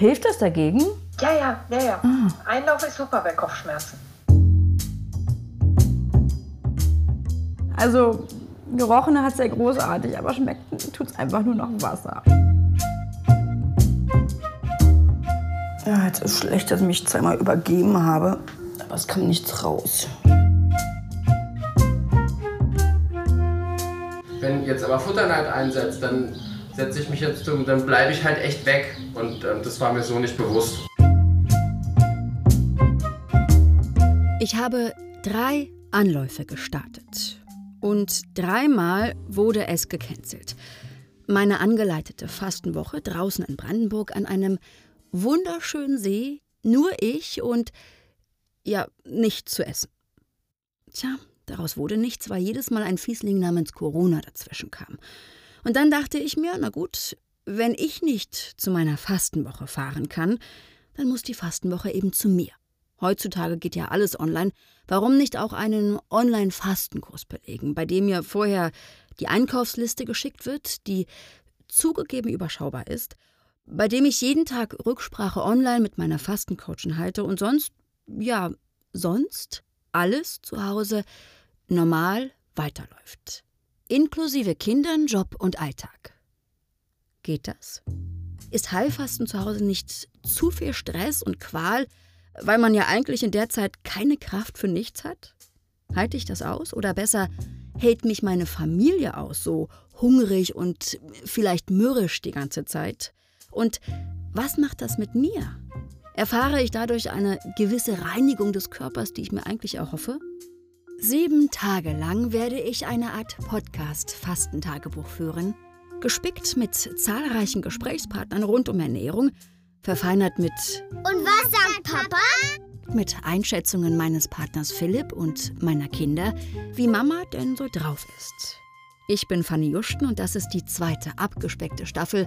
Hilft das dagegen? Ja, ja, ja, ja. Einlauf ist super bei Kopfschmerzen. Also, gerochen hat es ja großartig, aber schmecken tut es einfach nur noch Wasser. Ja, jetzt ist schlecht, dass ich mich zweimal übergeben habe, aber es kam nichts raus. Wenn jetzt aber Futterneid einsetzt, dann setze ich mich jetzt zum, dann bleibe ich halt echt weg. Und ähm, das war mir so nicht bewusst. Ich habe drei Anläufe gestartet. Und dreimal wurde es gecancelt. Meine angeleitete Fastenwoche draußen in Brandenburg an einem wunderschönen See, nur ich und ja, nichts zu essen. Tja, daraus wurde nichts, weil jedes Mal ein Fiesling namens Corona dazwischen kam. Und dann dachte ich mir, na gut, wenn ich nicht zu meiner Fastenwoche fahren kann, dann muss die Fastenwoche eben zu mir. Heutzutage geht ja alles online. Warum nicht auch einen Online-Fastenkurs belegen, bei dem mir vorher die Einkaufsliste geschickt wird, die zugegeben überschaubar ist, bei dem ich jeden Tag Rücksprache online mit meiner Fastencoachin halte und sonst, ja, sonst alles zu Hause normal weiterläuft. Inklusive Kindern, Job und Alltag. Geht das? Ist Heilfasten zu Hause nicht zu viel Stress und Qual, weil man ja eigentlich in der Zeit keine Kraft für nichts hat? Halte ich das aus? Oder besser, hält mich meine Familie aus, so hungrig und vielleicht mürrisch die ganze Zeit? Und was macht das mit mir? Erfahre ich dadurch eine gewisse Reinigung des Körpers, die ich mir eigentlich erhoffe? Sieben Tage lang werde ich eine Art Podcast-Fastentagebuch führen, gespickt mit zahlreichen Gesprächspartnern rund um Ernährung, verfeinert mit Und was sagt Papa? mit Einschätzungen meines Partners Philipp und meiner Kinder, wie Mama denn so drauf ist. Ich bin Fanny Justen und das ist die zweite abgespeckte Staffel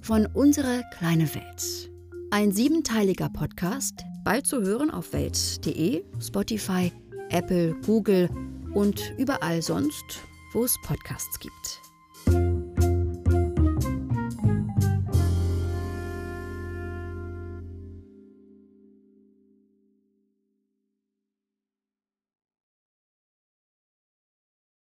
von Unsere kleine Welt. Ein siebenteiliger Podcast, bald zu hören auf welt.de, Spotify, Apple, Google und überall sonst, wo es Podcasts gibt.